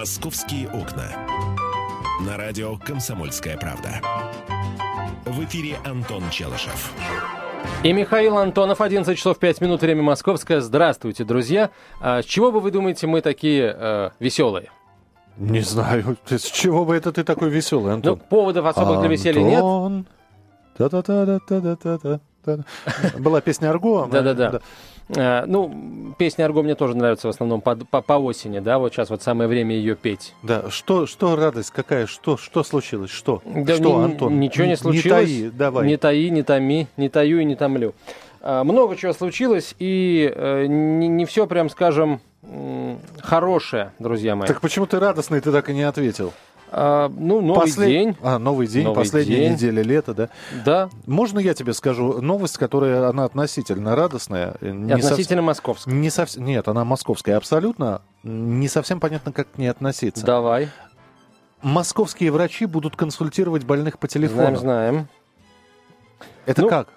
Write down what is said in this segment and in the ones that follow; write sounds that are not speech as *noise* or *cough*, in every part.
«Московские окна». На радио «Комсомольская правда». В эфире Антон Челышев. И Михаил Антонов, 11 часов 5 минут, время московское. Здравствуйте, друзья. А с чего бы вы думаете, мы такие э, веселые? Не знаю, *laughs* с чего бы это ты такой веселый, Антон? Ну, поводов особых для веселья нет. Антон. Та-та-та-та-та-та-та. Была песня Арго. Да-да-да. Э, Ну, песня Арго мне тоже нравится в основном по, по, по осени, да, вот сейчас вот самое время ее петь. Да, что, что радость какая, что, что случилось, что? Да что, ни- Антон? Ничего не Не случилось. таи, давай. Не таи, не томи, не таю и не томлю. А, Много чего случилось, и э, не, не все, прям скажем, хорошее, друзья мои. Так почему ты радостный, ты так и не ответил? А, ну, новый Послед- день, А, новый день, Новый последняя день. неделя лета, да? да, Можно я тебе скажу новость, которая, она относительно радостная? э, не относительно московского. Не совсем, нет, она московская, абсолютно. Не совсем понятно, как к ней относиться. Давай, Московские врачи будут консультировать больных по телефону. знаем, знаем. Это Ну, как?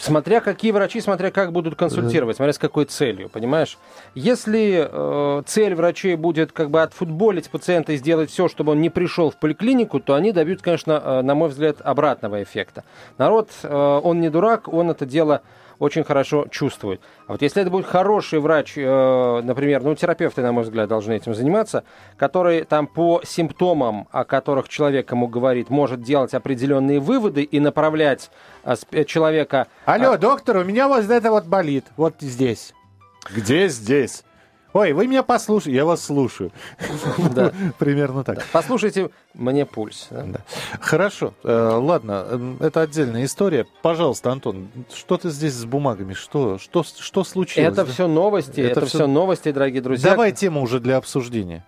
Смотря какие врачи, смотря как будут консультировать, смотря с какой целью, понимаешь? Если э, цель врачей будет как бы отфутболить пациента и сделать все, чтобы он не пришел в поликлинику, то они добьются, конечно, э, на мой взгляд, обратного эффекта. Народ, э, он не дурак, он это дело очень хорошо чувствует. А вот если это будет хороший врач, э, например, ну, терапевты, на мой взгляд, должны этим заниматься, который там по симптомам, о которых человек ему говорит, может делать определенные выводы и направлять э, сп- человека Алло, доктор, у меня вот это вот болит. Вот здесь. Где здесь? Ой, вы меня послушайте. Я вас слушаю. *laughs* Да. Примерно так. Послушайте мне пульс. да. Да. Хорошо, э, ладно, это отдельная история. Пожалуйста, Антон, что ты здесь с бумагами? Что, что, что случилось? Это Да? все новости, Это это, всё- все новости, дорогие друзья. Давай тему уже для обсуждения.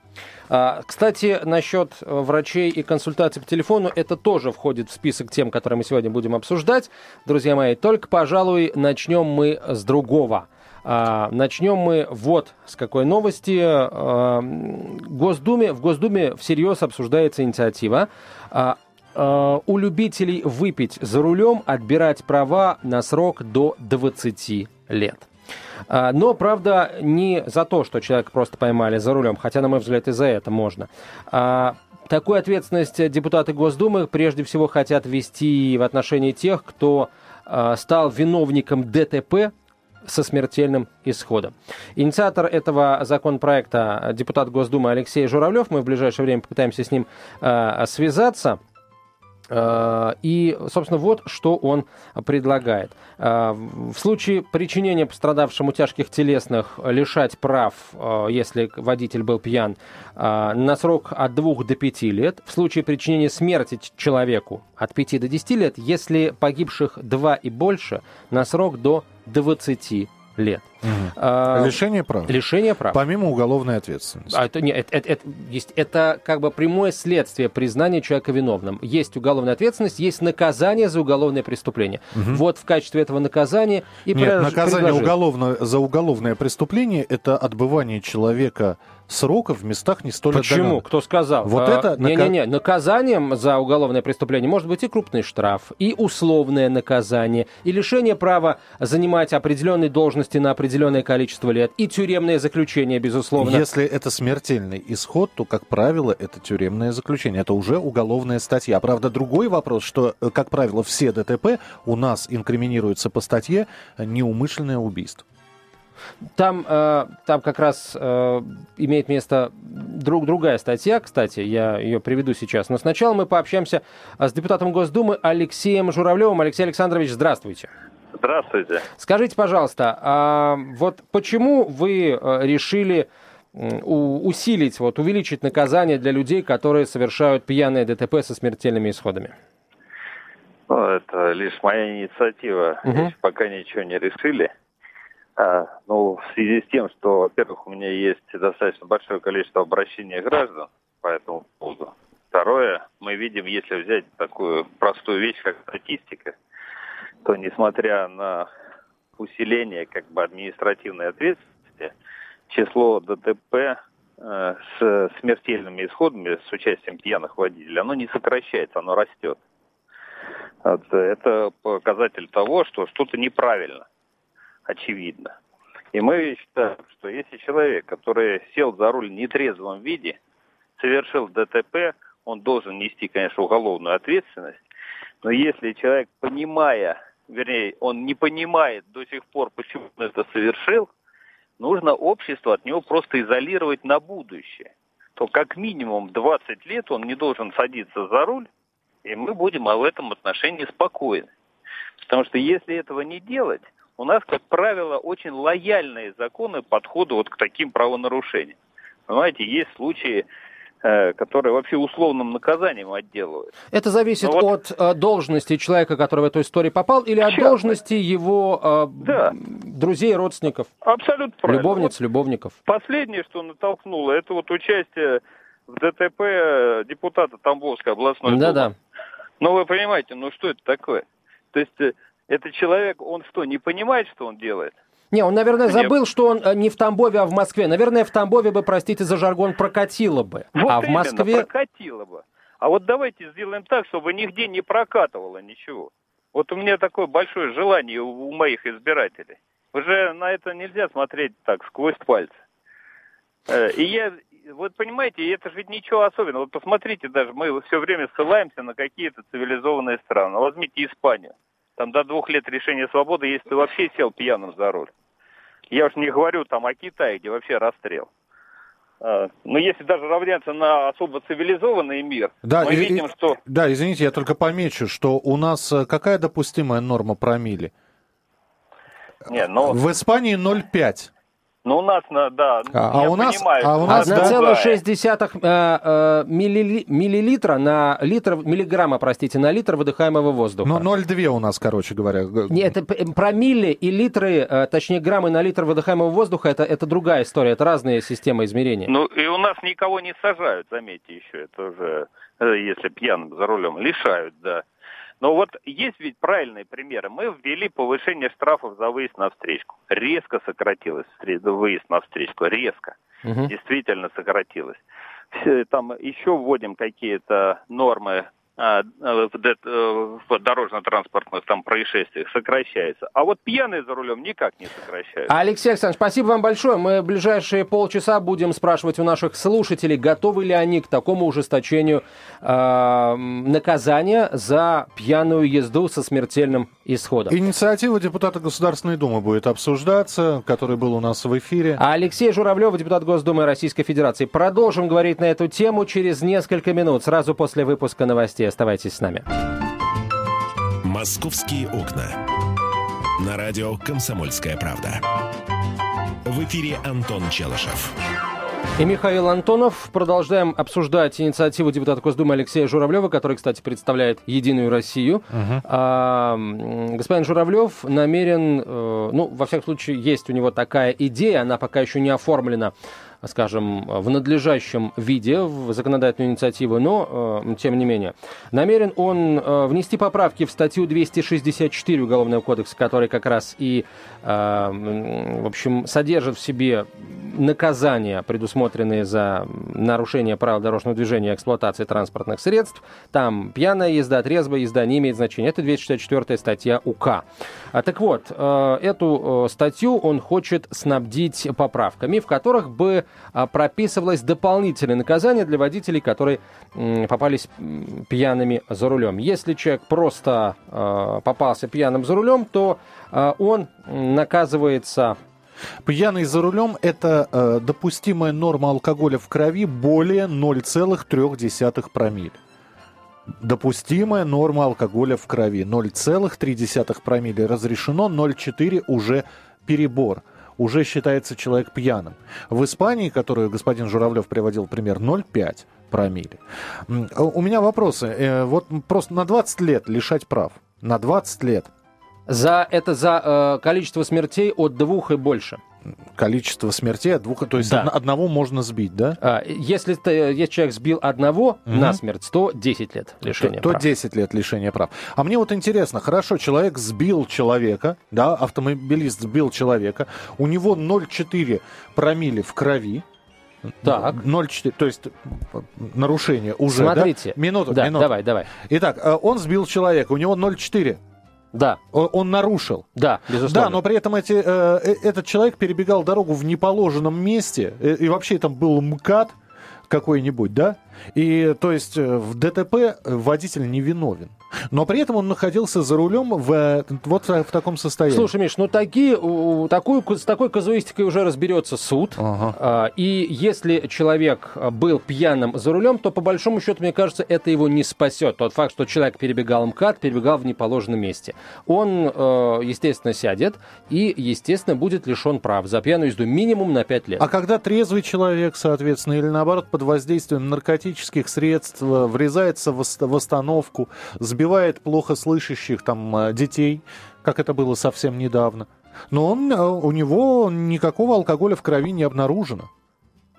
А, Кстати, насчет э, врачей и консультаций по телефону, это тоже входит в список тем, которые мы сегодня будем обсуждать. Друзья мои, только, пожалуй, начнем мы с другого. А, Начнем мы вот с какой новости. А, Госдуме, в Госдуме всерьез обсуждается инициатива а, у любителей выпить за рулем отбирать права на срок до 20 лет. Но, правда, не за то, что человека просто поймали за рулем, хотя, на мой взгляд, и за это можно. Такую ответственность депутаты Госдумы прежде всего хотят ввести в отношении тех, кто стал виновником ДТП со смертельным исходом. Инициатор этого законопроекта депутат Госдумы Алексей Журавлев. Мы в ближайшее время попытаемся с ним а, связаться. Э, И, собственно, вот что он предлагает. Э, В случае причинения пострадавшему тяжких телесных лишать прав, э, если водитель был пьян, на срок от 2 до 5 лет. В случае причинения смерти человеку от 5 до 10 лет, если погибших 2 и больше, на срок до 20 лет. Э, Лишение прав. Лишение прав. Помимо уголовной ответственности. А это, не, это, это- есть, это как бы прямое следствие признания человека виновным. Есть уголовная ответственность, есть наказание за уголовное преступление. Вот в качестве этого наказания и Нет, пред- наказание уголовное, за уголовное преступление – это отбывание человека срока в местах не столь Почему? отдаленных. Кто сказал? Вот А, это Не-не-не. Наказанием за уголовное преступление может быть и крупный штраф, и условное наказание, и лишение права занимать определенные должности на определенное количество лет, и тюремное заключение, безусловно. Если это смертельный исход, то, как правило, это тюремное заключение. Это уже уголовная статья. Правда, другой вопрос, что, э, как правило, все ДТП у нас инкриминируются по статье неумышленное убийство. Там, э, там как раз э, имеет место друг, другая статья, кстати, я ее приведу сейчас. Но сначала мы пообщаемся а, с депутатом Госдумы Алексеем Журавлевым. Алексей Александрович, здравствуйте. Здравствуйте. Скажите, пожалуйста, а вот почему вы э, решили усилить, вот, увеличить наказание для людей, которые совершают пьяные ДТП со смертельными исходами? Ну, это лишь моя инициатива. Еще пока ничего не решили. А, ну, в связи с тем, что, во-первых, у меня есть достаточно большое количество обращений граждан по этому поводу. Второе, мы видим, если взять такую простую вещь, как статистика, то несмотря на усиление как бы административной ответственности, число ДТП э, с смертельными исходами, с участием пьяных водителей, оно не сокращается, оно растет. Это показатель того, что что-то неправильно, очевидно. И мы считаем, что если человек, который сел за руль в нетрезвом виде, совершил ДТП, он должен нести, конечно, уголовную ответственность. Но если человек, понимая, вернее, он не понимает до сих пор, почему он это совершил, нужно общество от него просто изолировать на будущее. То как минимум 20 лет он не должен садиться за руль, и мы будем в этом отношении спокойны. Потому что если этого не делать, у нас, как правило, очень лояльные законы подхода вот к таким правонарушениям. Понимаете, есть случаи, Э, которые вообще условным наказанием отделывают. Это зависит ну, вот, от э, должности человека, который в эту историю попал, или от должности его э, да. друзей, родственников? Абсолютно правильно. Любовниц, вот любовников. Последнее, что натолкнуло, это вот участие в ДТП депутата Тамбовской областной да, Да, Ну, вы понимаете, ну что это такое? То есть, этот человек, он что, не понимает, что он делает? Не, он, наверное, забыл, что он э, не в Тамбове, а в Москве. Наверное, в Тамбове бы, простите за жаргон, прокатило бы. Вот а в Москве... прокатило бы. А вот давайте сделаем так, чтобы нигде не прокатывало ничего. Вот у меня такое большое желание у моих избирателей. Уже на это нельзя смотреть так, сквозь пальцы. Э, и я, вот понимаете, это же ведь ничего особенного. Вот посмотрите даже, мы все время ссылаемся на какие-то цивилизованные страны. Возьмите Испанию. Там до двух лет решения свободы, если ты вообще сел пьяным за руль. Я уж не говорю там о Китае, где вообще расстрел. А, но если даже равняться на особо цивилизованный мир, да, мы и, видим, что... Да, извините, я только помечу, что у нас э, какая допустимая норма промили? Не, но... В Испании 0,5. Ну, у нас, да, а, а у нас, понимаю, а у нас 1,6 да? э, э, милли, миллилитра на литр, миллиграмма, простите, на литр выдыхаемого воздуха. Ну, 0,2 у нас, короче говоря. Нет, это промилле и литры, э, точнее, граммы на литр выдыхаемого воздуха, это, это другая история, это разные системы измерения. Ну, и у нас никого не сажают, заметьте еще, это уже, э, если пьяным за рулем, лишают, да. Но вот есть ведь правильные примеры. Мы ввели повышение штрафов за выезд на встречку. Резко сократилось выезд на встречку. Резко. Угу. Действительно сократилось. Все, там еще вводим какие-то нормы в дорожно-транспортных там происшествиях сокращается. А вот пьяные за рулем никак не сокращаются. Алексей Александрович, спасибо вам большое. Мы в ближайшие полчаса будем спрашивать у наших слушателей, готовы ли они к такому ужесточению э, наказания за пьяную езду со смертельным исходом. Инициатива депутата Государственной Думы будет обсуждаться, который был у нас в эфире. А Алексей Журавлев, депутат Госдумы Российской Федерации. Продолжим говорить на эту тему через несколько минут, сразу после выпуска новостей. Оставайтесь с нами. «Московские окна». На радио «Комсомольская правда». В эфире Антон Челышев. И Михаил Антонов. Продолжаем обсуждать инициативу депутата Госдумы Алексея Журавлева, который, кстати, представляет Единую Россию. Угу. А, господин Журавлев намерен, э, ну, во всяком случае, есть у него такая идея, она пока еще не оформлена скажем, в надлежащем виде в законодательную инициативу, но, э, тем не менее, намерен он э, внести поправки в статью 264 Уголовного кодекса, который как раз и, э, в общем, содержит в себе наказания, предусмотренные за нарушение правил дорожного движения и эксплуатации транспортных средств. Там пьяная езда, трезвая езда не имеет значения. Это 264 статья УК. А, так вот, эту статью он хочет снабдить поправками, в которых бы а, прописывалось дополнительное наказание для водителей, которые попались пьяными за рулем. Если человек просто а, попался пьяным за рулем, то он наказывается Пьяный за рулем – это э, допустимая норма алкоголя в крови более 0,3 промилле. Допустимая норма алкоголя в крови 0,3 промилле разрешено, 0,4 уже перебор уже считается человек пьяным. В Испании, которую господин Журавлев приводил пример, 0,5 промили. У меня вопросы. Э, вот просто на 20 лет лишать прав. На 20 лет. За это за э, количество смертей от двух и больше количество смертей от двух, то есть да. одного можно сбить, да? А, если, ты, если человек сбил одного угу. на смерть, то 10 лет лишения то, прав. То 10 лет лишения прав. А мне вот интересно, хорошо, человек сбил человека, да, автомобилист сбил человека, у него 0,4 промили в крови, так. 0,4, то есть нарушение уже, Смотрите. Да? Минуту, да, минуту. давай, давай. Итак, э, он сбил человека, у него 0,4 Да. Он, нарушил. Да, безусловно. Да, но при этом эти, э, э, этот человек перебегал дорогу в неположенном месте, э, и вообще там был МКАД какой-нибудь, да? И то есть э, в ДТП водитель не виновен. Но при этом он находился за рулем в, э, вот в таком состоянии. Слушай, Миш, ну такие, такую, с такой казуистикой уже разберется суд. Ага. А, и если человек был пьяным за рулем, то по большому счету, мне кажется, это его не спасет. Тот факт, что человек перебегал МКАД, перебегал в неположенном месте. Он, э, естественно, сядет и, естественно, будет лишен прав за пьяную езду минимум на 5 лет. А когда трезвый человек, соответственно, или наоборот под воздействием наркотических средств врезается в остановку, сбивает плохо слышащих там э, детей, как это было совсем недавно. Но он, э, у него никакого алкоголя в крови не обнаружено.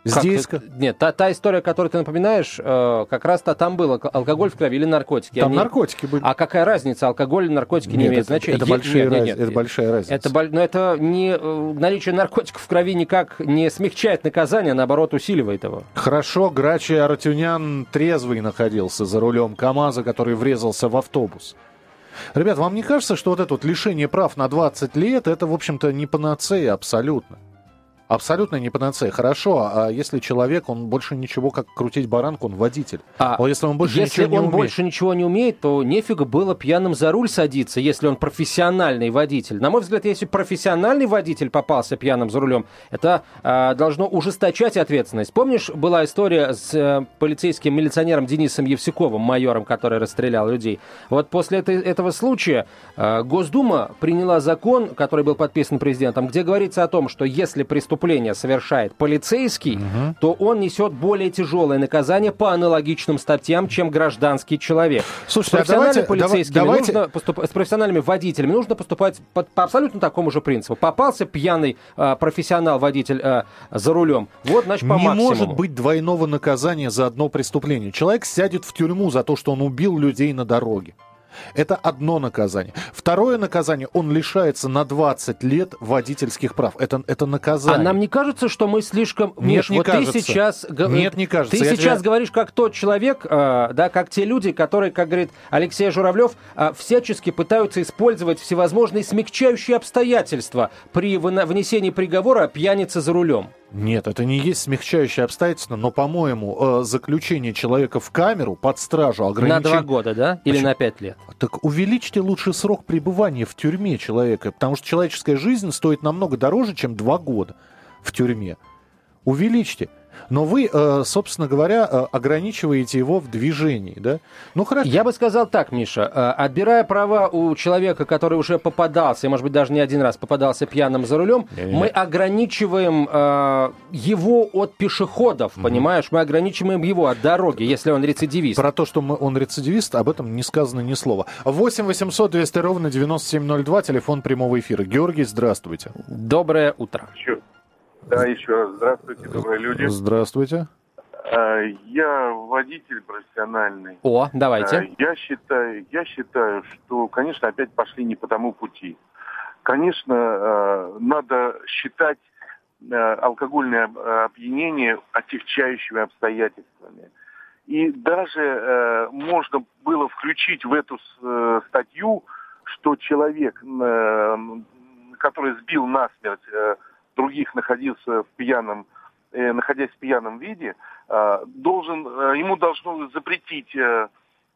Здесь... Как? Нет, та, та история, которую ты напоминаешь, э, как раз-то там было алкоголь в крови или наркотики. Там Они... наркотики были. А какая разница? Алкоголь или наркотики нет, не имеет это, значения. Это, большая нет, раз... нет, это большая разница. Это, но это не, э, наличие наркотиков в крови никак не смягчает наказание, а наоборот усиливает его. Хорошо, Грачи Аратюнян трезвый находился за рулем КАМАЗа, который врезался в автобус. Ребят, вам не кажется, что вот это вот лишение прав на 20 лет, это, в общем-то, не панацея абсолютно? Абсолютно не панацея. Хорошо, а если человек, он больше ничего, как крутить баранку, он водитель. А, а если он больше если ничего не он умеет? больше ничего не умеет, то нефига было пьяным за руль садиться, если он профессиональный водитель. На мой взгляд, если профессиональный водитель попался пьяным за рулем, это а, должно ужесточать ответственность. Помнишь, была история с а, полицейским милиционером Денисом Евсюковым, майором, который расстрелял людей. Вот после этой, этого случая а, Госдума приняла закон, который был подписан президентом, где говорится о том, что если преступление преступление совершает полицейский, угу. то он несет более тяжелое наказание по аналогичным статьям, чем гражданский человек. Слушайте, с профессиональными а давайте, полицейскими давайте... нужно поступ... с профессиональными водителями нужно поступать по, по абсолютно такому же принципу. Попался пьяный э, профессионал-водитель э, за рулем, вот, значит, по Не максимуму. может быть двойного наказания за одно преступление. Человек сядет в тюрьму за то, что он убил людей на дороге. Это одно наказание. Второе наказание, он лишается на 20 лет водительских прав. Это, это наказание. А нам не кажется, что мы слишком... Нет, Миш, не вот кажется. ты сейчас... Нет, не кажется. Ты Я сейчас тебя... говоришь как тот человек, э, да, как те люди, которые, как говорит Алексей Журавлев, э, всячески пытаются использовать всевозможные смягчающие обстоятельства при вынесении приговора о пьянице за рулем. Нет, это не есть смягчающее обстоятельство, но, по-моему, э, заключение человека в камеру под стражу ограничено... На два года, да? Или Почему? на пять лет? Так увеличьте лучше срок пребывания в тюрьме человека, потому что человеческая жизнь стоит намного дороже, чем два года в тюрьме. Увеличьте. Но вы, э, собственно говоря, э, ограничиваете его в движении, да? Ну, хорошо. Я бы сказал так, Миша. Э, отбирая права у человека, который уже попадался, и, может быть, даже не один раз попадался пьяным за рулем, Не-не-не. мы ограничиваем его от пешеходов, угу. понимаешь? Мы ограничиваем его от дороги, если он рецидивист. Про то, что мы, он рецидивист, об этом не сказано ни слова. 8 800 200 ровно 9702, телефон прямого эфира. Георгий, здравствуйте. Доброе утро. Да, еще раз здравствуйте, добрые люди. Здравствуйте. А, я водитель профессиональный. О, давайте. А, я считаю, я считаю, что, конечно, опять пошли не по тому пути. Конечно, а, надо считать алкогольное опьянение отягчающими обстоятельствами. И даже можно было включить в эту э, статью, что человек, который сбил насмерть э, других находился в пьяном, э, находясь в пьяном виде, э, должен, э, ему должно запретить, э,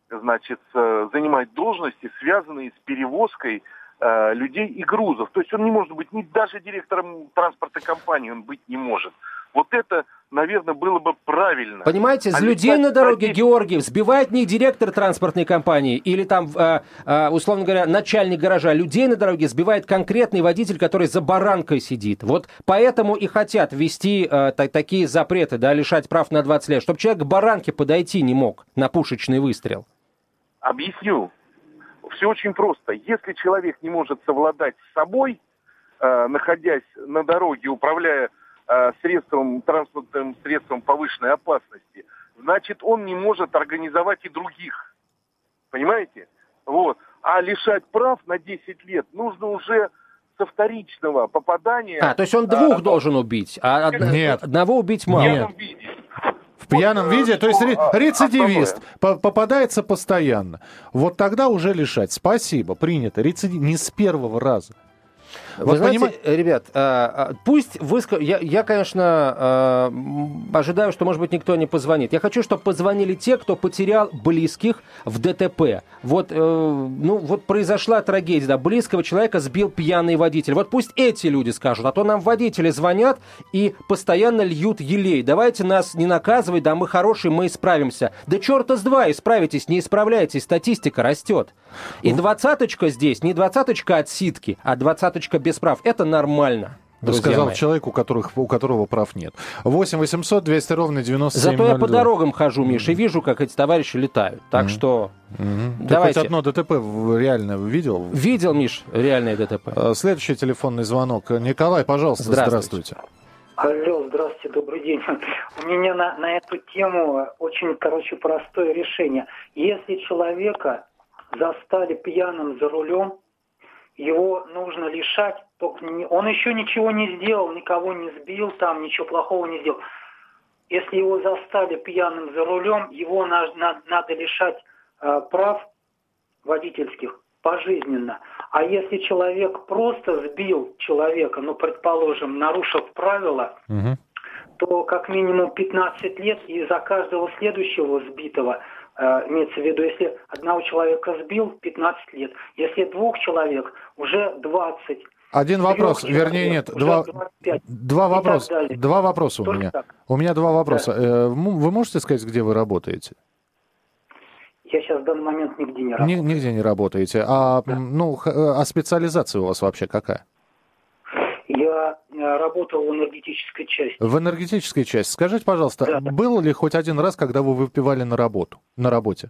значит, э, занимать должности, связанные с перевозкой э, людей и грузов. То есть он не может быть ни даже директором транспортной компании, он быть не может. Вот это, наверное, было бы правильно. Понимаете, с а людей на дороге, статей... Георгий, сбивает не директор транспортной компании или там, э, э, условно говоря, начальник гаража. Людей на дороге сбивает конкретный водитель, который за баранкой сидит. Вот поэтому и хотят ввести э, такие запреты, да, лишать прав на 20 лет, чтобы человек к баранке подойти не мог на пушечный выстрел. Объясню. Все очень просто. Если человек не может совладать с собой, э, находясь на дороге, управляя средством, транспортным средством повышенной опасности, значит, он не может организовать и других. Понимаете? Вот. А лишать прав на 10 лет нужно уже со вторичного попадания. А, то есть он двух а, должен убить, а Нет. одного убить мало. Нет. В пьяном виде, то есть рецидивист попадается постоянно. Вот тогда уже лишать. Спасибо, принято. Рецидив не с первого раза. Вы вот знаете, поним... ребят, а, а, пусть выскажут... Я, я, конечно, а, ожидаю, что, может быть, никто не позвонит. Я хочу, чтобы позвонили те, кто потерял близких в ДТП. Вот, э, ну, вот произошла трагедия, да, близкого человека сбил пьяный водитель. Вот пусть эти люди скажут, а то нам водители звонят и постоянно льют елей. Давайте нас не наказывать, да, мы хорошие, мы исправимся. Да черта с два, исправитесь, не исправляйтесь, статистика растет. И двадцаточка здесь не двадцаточка от ситки, а двадцаточка без прав. Это нормально. Сказал мои. человек, у, которых, у которого прав нет. 8 800 200 ровно 97 Зато я по дорогам хожу, Миша, и вижу, как эти товарищи летают. Так mm-hmm. что mm-hmm. давайте. Ты хоть одно ДТП реально видел? Видел, Миш, реальное ДТП. А, следующий телефонный звонок. Николай, пожалуйста, здравствуйте. здравствуйте. Алло, здравствуйте, добрый день. У меня на, на эту тему очень, короче, простое решение. Если человека застали пьяным за рулем, его нужно лишать, только он еще ничего не сделал, никого не сбил, там ничего плохого не сделал. Если его застали пьяным за рулем, его на, на, надо лишать э, прав водительских пожизненно. А если человек просто сбил человека, ну, предположим, нарушив правила, угу. то как минимум 15 лет, и за каждого следующего сбитого – имеется в виду, если одного человека сбил, 15 лет. Если двух человек, уже 20. Один вопрос, человек, вернее нет, два, два вопроса. Два вопроса у меня. Так. У меня два вопроса. Да. Э, вы можете сказать, где вы работаете? Я сейчас в данный момент нигде не работаю. Нигде не работаете. А, да. ну, э, а специализация у вас вообще какая? Я работал в энергетической части. В энергетической части. Скажите, пожалуйста, да. было ли хоть один раз, когда вы выпивали на работу, на работе?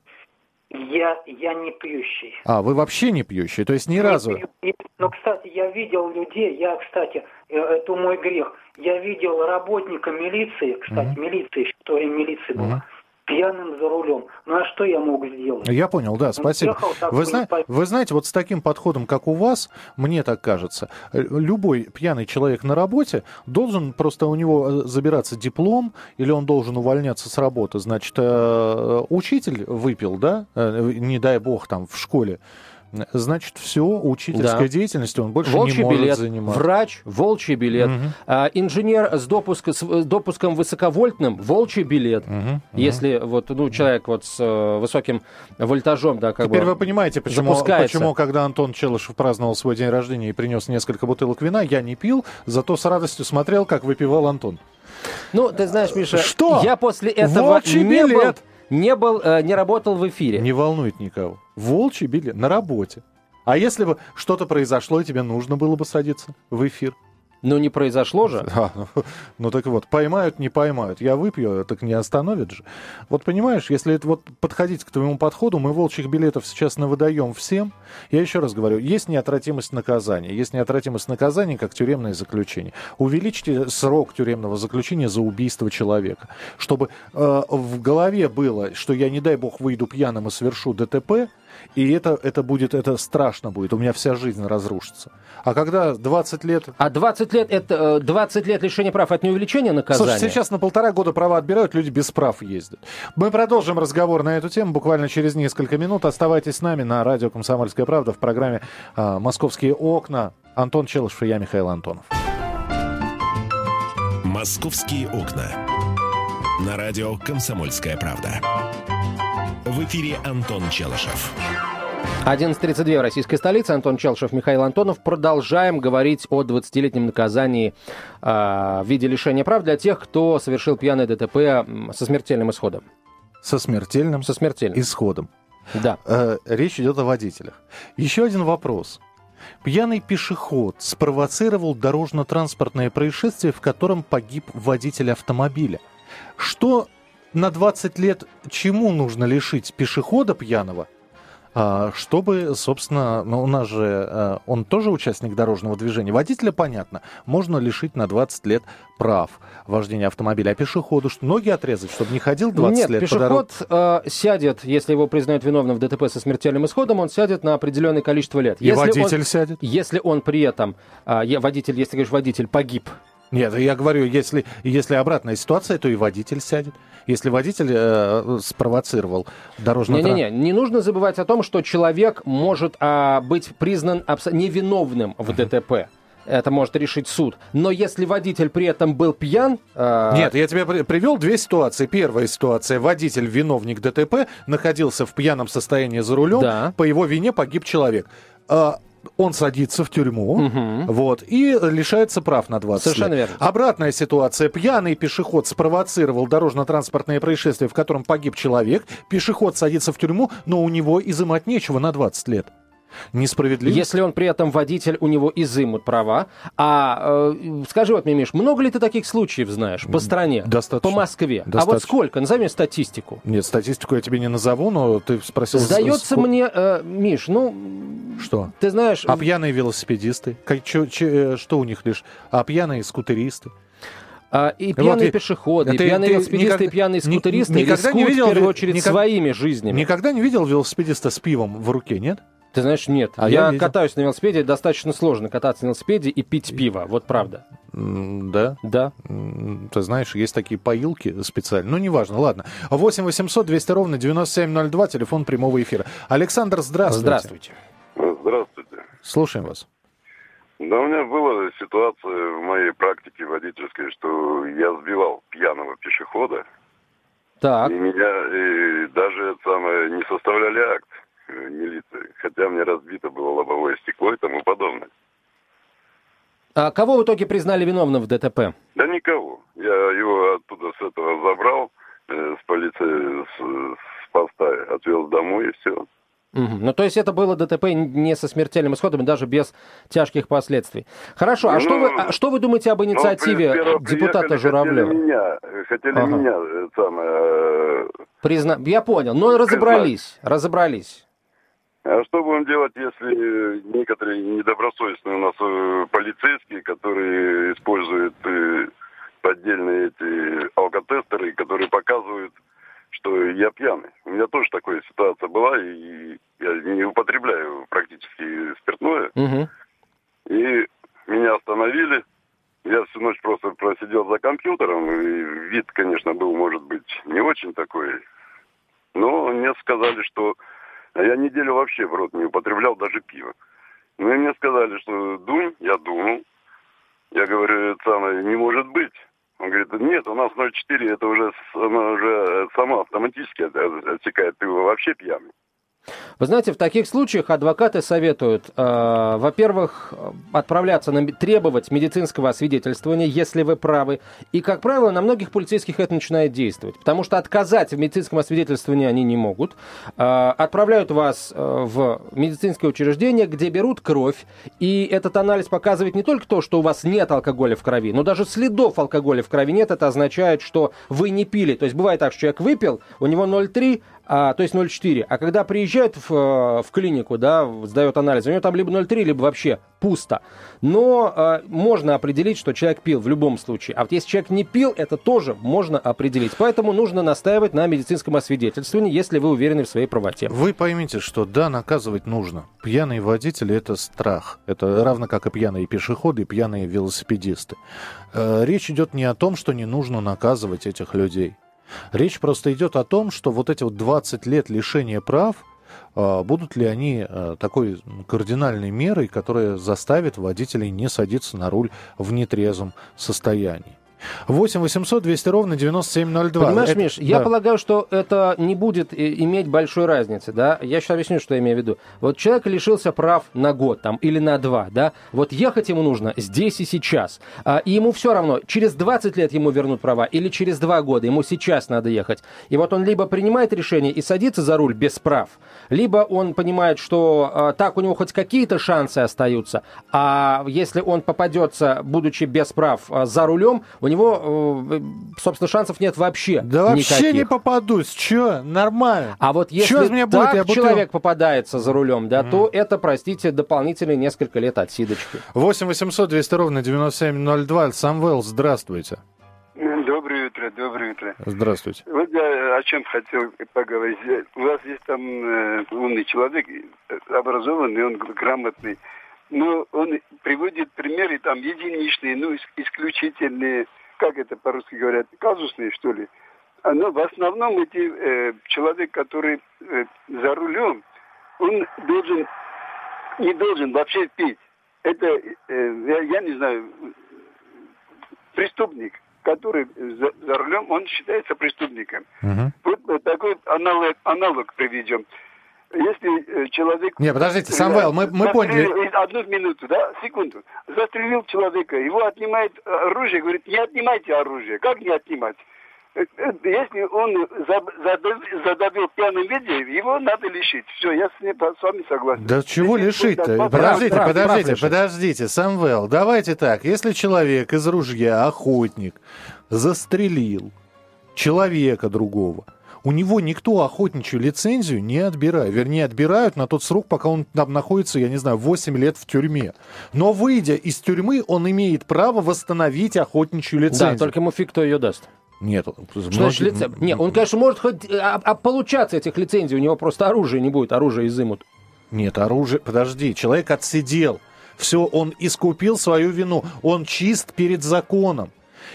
Я, я не пьющий. А, вы вообще не пьющий, то есть ни не разу? Пью. Но, кстати, я видел людей, я, кстати, э, это мой грех, я видел работника милиции, кстати, угу. милиции, что и милиции была, пьяным за рулем. Ну а что я мог сделать? Я понял, да, спасибо. вы, зна- вы знаете, вот с таким подходом, как у вас, мне так кажется, э, любой пьяный человек на работе должен просто у него э, забираться диплом, или он должен увольняться с работы. Значит, э, учитель выпил, да, не дай бог, там в школе Значит, все, учительской да. деятельностью он больше волчий не может билет, заниматься. Врач, волчий билет. Угу. А, инженер с, допуск, с э, допуском высоковольтным, волчий билет. Угу. Если вот, ну, человек вот с э, высоким вольтажом, да, как Теперь бы вы понимаете, почему, почему, когда Антон Челышев праздновал свой день рождения и принес несколько бутылок вина, я не пил, зато с радостью смотрел, как выпивал Антон. Ну, ты знаешь, Миша, Что? я после этого Волчий не билет. был не, был, э, не работал в эфире. Не волнует никого. Волчий билет на работе. А если бы что-то произошло, и тебе нужно было бы садиться в эфир? Но не произошло же. *laughs* Да, ну, ну так вот, поймают, не поймают. Я выпью, так не остановит же. Вот понимаешь, если это вот подходить к твоему подходу, мы волчьих билетов сейчас навыдаем всем. Я еще раз говорю, есть неотвратимость наказания. Есть неотвратимость наказания, как тюремное заключение. Увеличьте срок тюремного заключения за убийство человека. Чтобы э, в голове было, что я, не дай бог, выйду пьяным и совершу ДТП, и это, это будет, это страшно будет. У меня вся жизнь разрушится. А когда 20 лет... А 20 лет, это 20 э, лет лишения прав, это не увеличение наказания? Слушай, сейчас на полтора года права отбирают, люди без прав ездят. Мы продолжим разговор на эту тему буквально через несколько минут. Оставайтесь с нами на радио «Комсомольская правда» в программе а, «Московские окна». Антон Челышев и я, Михаил Антонов. «Московские окна». На радио «Комсомольская правда». В эфире Антон Челышев. 11.32 в российской столице. Антон Челшев, Михаил Антонов. Продолжаем говорить о 20-летнем наказании э, в виде лишения прав для тех, кто совершил пьяное ДТП со смертельным исходом. Со смертельным? Со смертельным. Исходом. Да. Э, речь идет о водителях. Еще один вопрос. Пьяный пешеход спровоцировал дорожно-транспортное происшествие, в котором погиб водитель автомобиля. Что на 20 лет чему нужно лишить пешехода пьяного, а, чтобы, собственно, ну, у нас же э, он тоже участник дорожного движения. Водителя, понятно, можно лишить на 20 лет прав вождения автомобиля. А пешеходу что, ноги отрезать, чтобы не ходил 20 Нет, лет пешеход по дороге? э, сядет, если его признают виновным в ДТП со смертельным исходом, он сядет на определенное количество лет. И если водитель он, сядет? Если он при этом, э, водитель, если говоришь, водитель погиб Нет, я говорю, если, если обратная ситуация, то и водитель сядет. Если водитель э, спровоцировал дорожный Не-не-не, не нужно забывать о том, что человек может а, быть признан абс- невиновным в ДТП. Это может решить суд. Но если водитель при этом был пьян... э, Нет, я тебе при- привел две ситуации. Первая ситуация. Водитель, виновник ДТП, находился в пьяном состоянии за рулем. Да. По его вине погиб человек. А, он садится в тюрьму, вот, и лишается прав на 20 Совершенно лет. верно. Обратная ситуация. Пьяный пешеход спровоцировал дорожно-транспортное происшествие, в котором погиб человек. Пешеход садится в тюрьму, но у него изымать нечего на 20 лет. Несправедливо. Если он при этом водитель, у него изымут права. А э, скажи вот мне, Миш, много ли ты таких случаев знаешь по стране? Достаточно. По Москве? А вот Достаточно. сколько? Назови статистику. Нет, статистику я тебе не назову, но ты спросил... Сдается ск- мне, э, Миш, ну, Что? ты знаешь... А пьяные велосипедисты? Как- чё- чё- э, что у них лишь? А пьяные скутеристы? А, и пьяные я- пешеходы, и ты- пьяные ты велосипедисты, никогда- и пьяные ни- скутеристы никогда не рискуют видел в первую очередь никак- своими жизнями. Никогда не видел велосипедиста с пивом в руке, нет? Ты знаешь, нет. А я я катаюсь на велосипеде, достаточно сложно кататься на велосипеде и пить пиво. Вот правда. Да. Да. Ты знаешь, есть такие поилки специальные. Ну, неважно, ладно. 8 800 200 ровно 9702, телефон прямого эфира. Александр, здравствуйте. Здравствуйте. Здравствуйте. Слушаем вас. Да, у меня была ситуация в моей практике водительской, что я сбивал пьяного пешехода, Так. и меня и даже это самое, не составляли акт хотя мне разбито было лобовое стекло и тому подобное. А кого в итоге признали виновным в ДТП? Да никого. Я его оттуда с этого забрал, э, с полиции, с, с поста, отвез домой и все. Мгм. Ну, то есть это было ДТП не со смертельным исходом, и даже без тяжких последствий. Хорошо, а, Ну, что, вы, а что вы думаете об инициативе Ну, депутата Журавлева? Хотели меня, хотели Ага. меня, э, самое, э, Призна... Я понял, но разобрались, разобрались. А что будем делать, если некоторые недобросовестные у нас э, полицейские, которые используют э, поддельные эти алкотестеры, которые показывают, что я пьяный. У меня тоже такая ситуация была, и я не употребляю практически спиртное. Мгм. И меня остановили. Я всю ночь просто просидел за компьютером, и вид, конечно, был, может быть, не очень такой. Но мне сказали, что а я неделю вообще в рот не употреблял даже пиво. Ну и мне сказали, что дунь, я дунул. Я говорю, это самое, не может быть. Он говорит, нет, у нас 0,4, это уже, она уже сама автоматически от- от- отсекает, ты вообще пьяный. Вы знаете, в таких случаях адвокаты советуют, э, во-первых, отправляться на требовать медицинского освидетельствования, если вы правы. И, как правило, на многих полицейских это начинает действовать. Потому что отказать в медицинском освидетельствовании они не могут. Э, отправляют вас э, в медицинское учреждение, где берут кровь. И этот анализ показывает не только то, что у вас нет алкоголя в крови, но даже следов алкоголя в крови нет. Это означает, что вы не пили. То есть бывает так, что человек выпил, у него 0,3, а, то есть 0,4. А когда приезжает в, э, в клинику, да, сдает анализ, у него там либо 0,3, либо вообще пусто. Но э, можно определить, что человек пил в любом случае. А вот если человек не пил, это тоже можно определить. Поэтому нужно настаивать на медицинском освидетельствовании, если вы уверены в своей правоте. Вы поймите, что да, наказывать нужно. Пьяные водители – это страх. Это равно как и пьяные пешеходы, и пьяные велосипедисты. Э, Речь идет не о том, что не нужно наказывать этих людей. Речь просто идет о том, что вот эти вот 20 лет лишения прав, будут ли они э, такой кардинальной мерой, которая заставит водителей не садиться на руль в нетрезвом состоянии. 8 800 200 ровно 9702. Понимаешь, Это- Миш, я да. полагаю, что это не будет иметь большой разницы, да? Я сейчас объясню, что я имею в виду. Вот человек лишился прав на год там или на два, да? Вот ехать ему нужно здесь и сейчас. А, и ему все равно, через 20 лет ему вернут права или через два года, ему сейчас надо ехать. И вот он либо принимает решение и садится за руль без прав, либо он понимает, что а, так у него хоть какие-то шансы остаются, а если он попадется, будучи без прав, а, за рулем, у него, э, собственно, шансов нет вообще Да вообще никаких. не попадусь. Че? Нормально. А вот если Чё из меня будет? так Я бутыл- человек попадается за рулем, да, то это, простите, дополнительные несколько лет отсидочки. 8 800 200 ровно 9702. Самвел, здравствуйте. Доброе утро, доброе утро. Здравствуйте. Вот я о чем хотел поговорить. У вас есть там э, умный человек, образованный, он грамотный. но он приводит примеры там единичные, ну, исключительные, как это по-русски говорят, казусные, что ли. А, но в основном эти, э, человек, который э, за рулем, он должен, не должен вообще пить. Это, э, я, я не знаю, преступник, который за, за рулем, он считается преступником. Мгм. Вот такой аналог, аналог приведем. Если э, человек... Не, подождите, Самвел, мы, мы поняли. Одну минуту, да, секунду. Застрелил человека, его отнимает э, оружие, говорит, не отнимайте оружие. Как не отнимать? Э, Если он за- задав- задавил в пьяном виде, его надо лишить. Все, я с, ним- с вами согласен. Да чего Если лишить-то? Подождите, прав, прав подождите, лишить. подождите, Самвел, давайте так. Если человек из ружья, охотник, застрелил человека другого, у него никто охотничью лицензию не отбирает. Вернее, отбирают на тот срок, пока он там находится, я не знаю, 8 лет в тюрьме. Но выйдя из тюрьмы, он имеет право восстановить охотничью лицензию. Да, только ему фиг кто ее даст. Нет. Что значит лице- Не, он, конечно, может хоть а, а получаться этих лицензий, у него просто оружия не будет, оружие изымут. Нет, оружие... Подожди, человек отсидел. Все, он искупил свою вину. Он чист перед законом.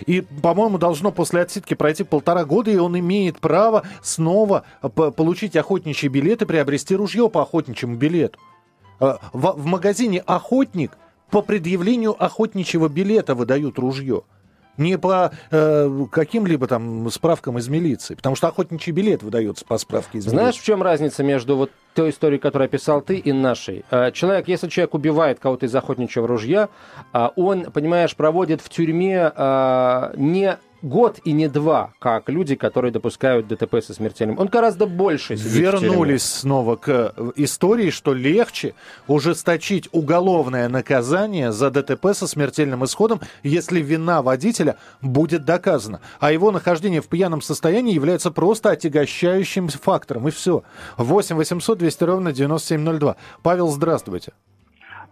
И, по-моему, должно после отсидки пройти полтора года, и он имеет право снова п- получить охотничий билет и приобрести ружье по охотничьему билету. А, В, в магазине «Охотник» по предъявлению охотничьего билета выдают ружье. Не по э, каким-либо там справкам из милиции. Потому что охотничий билет выдается по справке из Знаешь, милиции. в чем разница между вот той историей, которую описал ты, и нашей? Э, Человек, если человек убивает кого-то из охотничьего ружья, а, он, понимаешь, проводит в тюрьме а, не год и не два, как люди, которые допускают ДТП со смертельным. Он гораздо больше сидит в тюрьме. Вернулись снова к э, истории, что легче ужесточить уголовное наказание за ДТП со смертельным исходом, если вина водителя будет доказана. А его нахождение в пьяном состоянии является просто отягощающим фактором. И все. 8 800 200 ровно 9702. Павел, здравствуйте.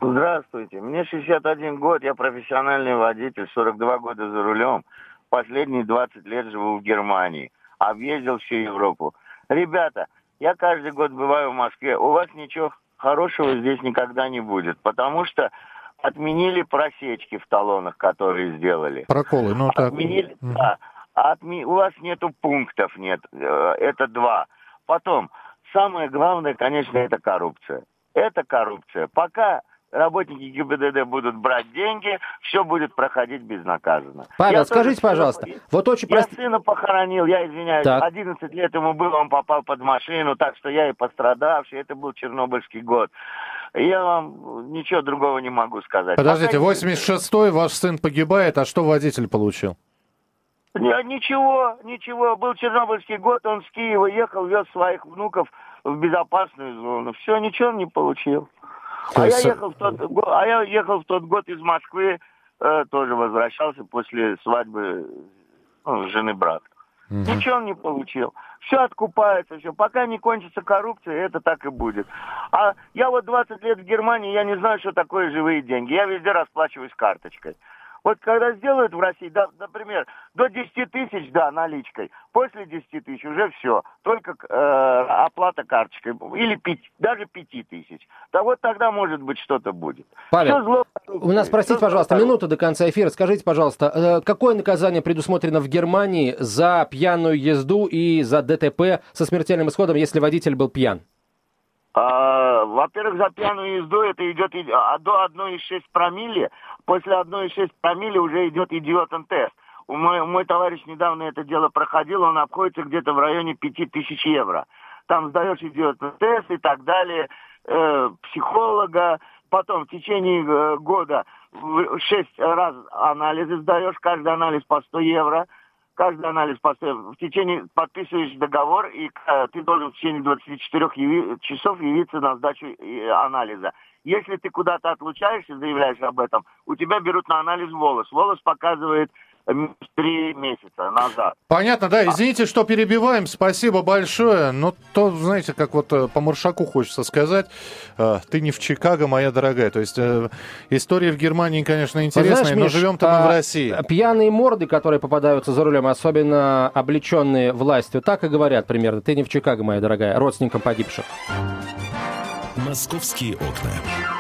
Здравствуйте. Мне 61 год, я профессиональный водитель, 42 года за рулем. Последние 20 лет живу в Германии. Объездил всю Европу. Ребята, я каждый год бываю в Москве. У вас ничего хорошего здесь никогда не будет, потому что отменили просечки в талонах, которые сделали. Проколы, ну так. Отменили, Мгм. да. Отме- У вас нету пунктов, нет. Э, Это два. Потом, самое главное, конечно, это коррупция. Это коррупция. Пока работники ГИБДД будут брать деньги, все будет проходить безнаказанно. Павел, Я скажите, тоже пожалуйста, вот очень Я просто... сына похоронил, я извиняюсь, Так. 11 лет ему было, он попал под машину, так что я и пострадавший, это был Чернобыльский год. Я вам ничего другого не могу сказать. Подождите, Пока- 86-й, ваш сын погибает, а что водитель получил? Ничего, ничего. Был Чернобыльский год, он с Киева ехал, вез своих внуков в безопасную зону. Все, ничего он не получил. То А я, есть, э, ехал в тот, а я ехал в тот год из Москвы, э, тоже возвращался после свадьбы ну, жены брата. Ничего он не получил. Все откупается, все. Пока не кончится коррупция, это так и будет. А я вот 20 лет в Германии, я не знаю, что такое живые деньги. Я везде расплачиваюсь карточкой. Вот когда сделают в России, да, например, до 10 тысяч, да, наличкой, после 10 тысяч уже все, только э, оплата карточкой, или пяти, даже 5 тысяч. Да вот тогда, может быть, что-то будет. Павел, Всё зло У нас, простите, зло пожалуйста, коррупции. минуту до конца эфира. Скажите, пожалуйста, э, какое наказание предусмотрено в Германии за пьяную езду и за ДТП со смертельным исходом, если водитель был пьян? А, Во-первых, за пьяную езду это идет а, до 1,6 промилле. После 1,6 промилле уже идет идиотен тест. Мой, мой товарищ недавно это дело проходил, он обходится где-то в районе 5000 евро. Там сдаешь идиотен тест и так далее, э, психолога, потом в течение э, года в- шесть раз анализы сдаешь, каждый анализ по 100 евро каждый анализ. В течение подписываешь договор, и э, ты должен в течение 24 яви- часов явиться на сдачу э, анализа. Если ты куда-то отлучаешься, заявляешь об этом, у тебя берут на анализ волос. Волос показывает три месяца назад. Понятно, да. Извините, что перебиваем. Спасибо большое. Но то, знаете, как вот э, по Маршаку хочется сказать, э, ты не в Чикаго, моя дорогая. То есть э, история в Германии, конечно, интересная, Знаешь, но Миш, живем-то мы в а, России. Пьяные морды, которые попадаются за рулем, особенно облеченные властью, так и говорят примерно. Ты не в Чикаго, моя дорогая, родственникам погибших. «Московские окна».